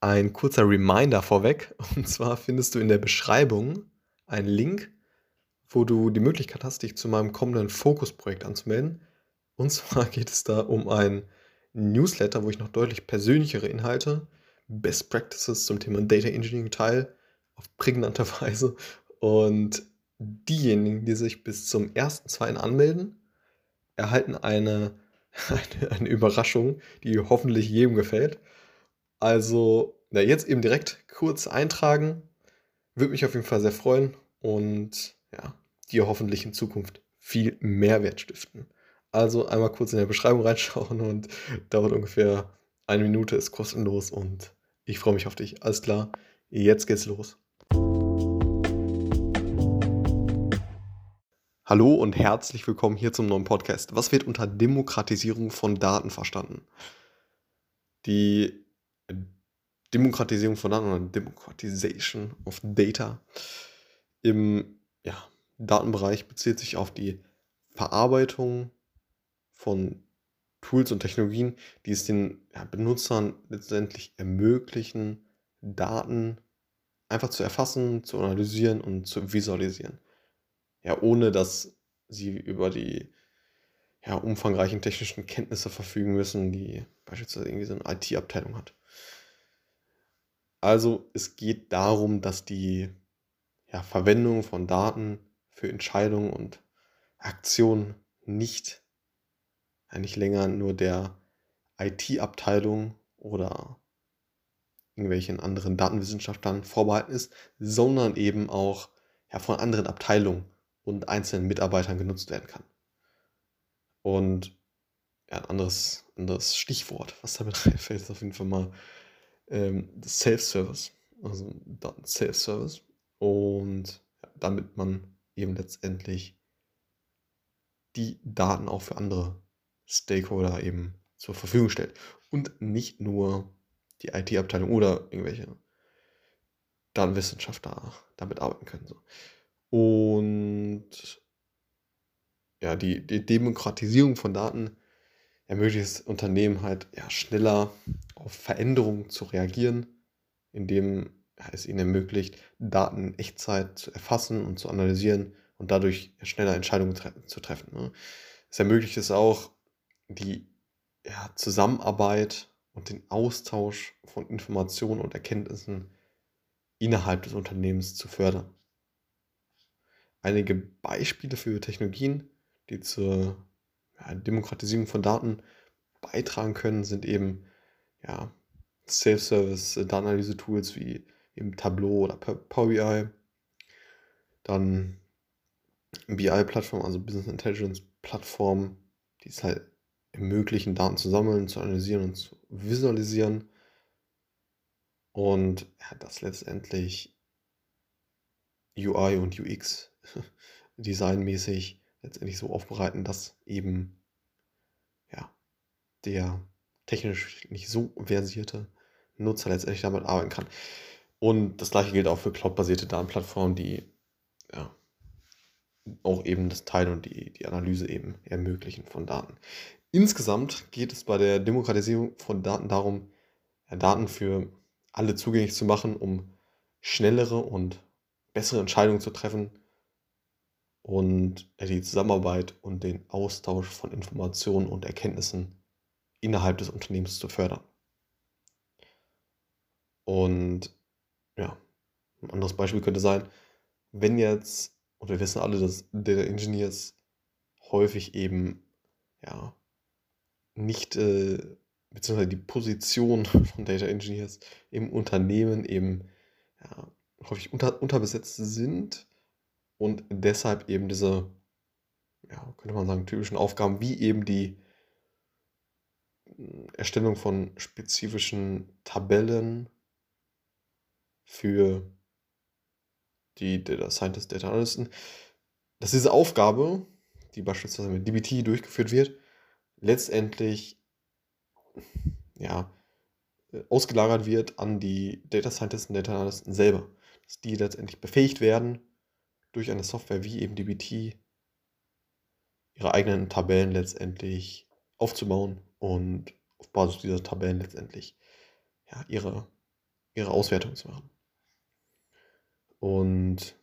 Ein kurzer Reminder vorweg. Und zwar findest du in der Beschreibung einen Link, wo du die Möglichkeit hast, dich zu meinem kommenden Fokusprojekt anzumelden. Und zwar geht es da um ein Newsletter, wo ich noch deutlich persönlichere Inhalte, Best Practices zum Thema Data Engineering teile, auf prägnante Weise. Und diejenigen, die sich bis zum 1.2. anmelden, erhalten eine, eine, eine Überraschung, die hoffentlich jedem gefällt. Also, na, jetzt eben direkt kurz eintragen. Würde mich auf jeden Fall sehr freuen und ja, dir hoffentlich in Zukunft viel Mehrwert stiften. Also einmal kurz in der Beschreibung reinschauen und dauert ungefähr eine Minute, ist kostenlos und ich freue mich auf dich. Alles klar, jetzt geht's los. Hallo und herzlich willkommen hier zum neuen Podcast. Was wird unter Demokratisierung von Daten verstanden? Die Demokratisierung von Daten oder Democratization of Data im ja, Datenbereich bezieht sich auf die Verarbeitung von Tools und Technologien, die es den ja, Benutzern letztendlich ermöglichen, Daten einfach zu erfassen, zu analysieren und zu visualisieren. Ja, ohne dass sie über die ja, umfangreichen technischen Kenntnisse verfügen müssen, die beispielsweise irgendwie so eine IT-Abteilung hat. Also es geht darum, dass die ja, Verwendung von Daten für Entscheidungen und Aktionen nicht, nicht länger nur der IT-Abteilung oder irgendwelchen anderen Datenwissenschaftlern vorbehalten ist, sondern eben auch ja, von anderen Abteilungen und einzelnen Mitarbeitern genutzt werden kann. Und ja, ein anderes, anderes Stichwort, was damit reinfällt, ist auf jeden Fall mal ähm, Self-Service, also Self-Service. Und damit man eben letztendlich die Daten auch für andere Stakeholder eben zur Verfügung stellt. Und nicht nur die IT-Abteilung oder irgendwelche Datenwissenschaftler damit arbeiten können. So. Und ja, die, die Demokratisierung von Daten ermöglicht es Unternehmen halt ja, schneller auf Veränderungen zu reagieren, indem es ihnen ermöglicht, Daten in Echtzeit zu erfassen und zu analysieren und dadurch schneller Entscheidungen tre zu treffen. Ne? Es ermöglicht es auch, die ja, Zusammenarbeit und den Austausch von Informationen und Erkenntnissen innerhalb des Unternehmens zu fördern. Einige Beispiele für Technologien, die zur ja, Demokratisierung von Daten beitragen können, sind eben ja, Self-Service Datenanalyse-Tools wie eben Tableau oder Power BI. Dann BI-Plattform, also Business Intelligence Plattform, die es halt ermöglichen, Daten zu sammeln, zu analysieren und zu visualisieren. Und ja, das letztendlich UI und UX designmäßig letztendlich so aufbereiten, dass eben ja, der technisch nicht so versierte Nutzer letztendlich damit arbeiten kann. Und das gleiche gilt auch für cloudbasierte Datenplattformen, die ja, auch eben das Teilen und die, die Analyse eben ermöglichen von Daten. Insgesamt geht es bei der Demokratisierung von Daten darum, ja, Daten für alle zugänglich zu machen, um schnellere und bessere Entscheidungen zu treffen und die Zusammenarbeit und den Austausch von Informationen und Erkenntnissen innerhalb des Unternehmens zu fördern. Und ja, ein anderes Beispiel könnte sein, wenn jetzt, und wir wissen alle, dass Data Engineers häufig eben ja nicht, äh, beziehungsweise die Position von Data Engineers im Unternehmen eben ja, häufig unter, unterbesetzt sind und deshalb eben diese, ja, könnte man sagen, typischen Aufgaben wie eben die Erstellung von spezifischen Tabellen für die Data Scientists, Data Analysten, dass diese Aufgabe, die beispielsweise mit DBT durchgeführt wird, letztendlich ja, ausgelagert wird an die Data Scientists und Data Analysten selber. Dass die letztendlich befähigt werden, durch eine Software wie eben DBT ihre eigenen Tabellen letztendlich aufzubauen und auf Basis dieser Tabellen letztendlich ja, ihre ihre Auswertung zu machen. Und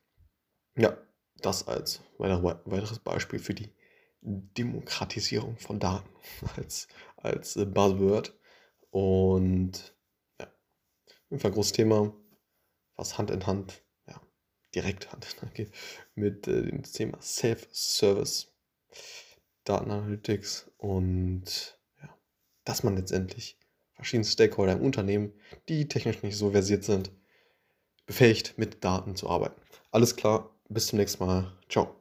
ja, das als weiteres Beispiel für die Demokratisierung von Daten als, als äh, Buzzword. Und ja, auf jeden Fall großes Thema, was Hand in Hand, ja, direkt Hand in Hand geht mit äh, dem Thema Self-Service, Datenanalytics und dass man letztendlich verschiedene Stakeholder im Unternehmen, die technisch nicht so versiert sind, befähigt, mit Daten zu arbeiten. Alles klar, bis zum nächsten Mal. Ciao.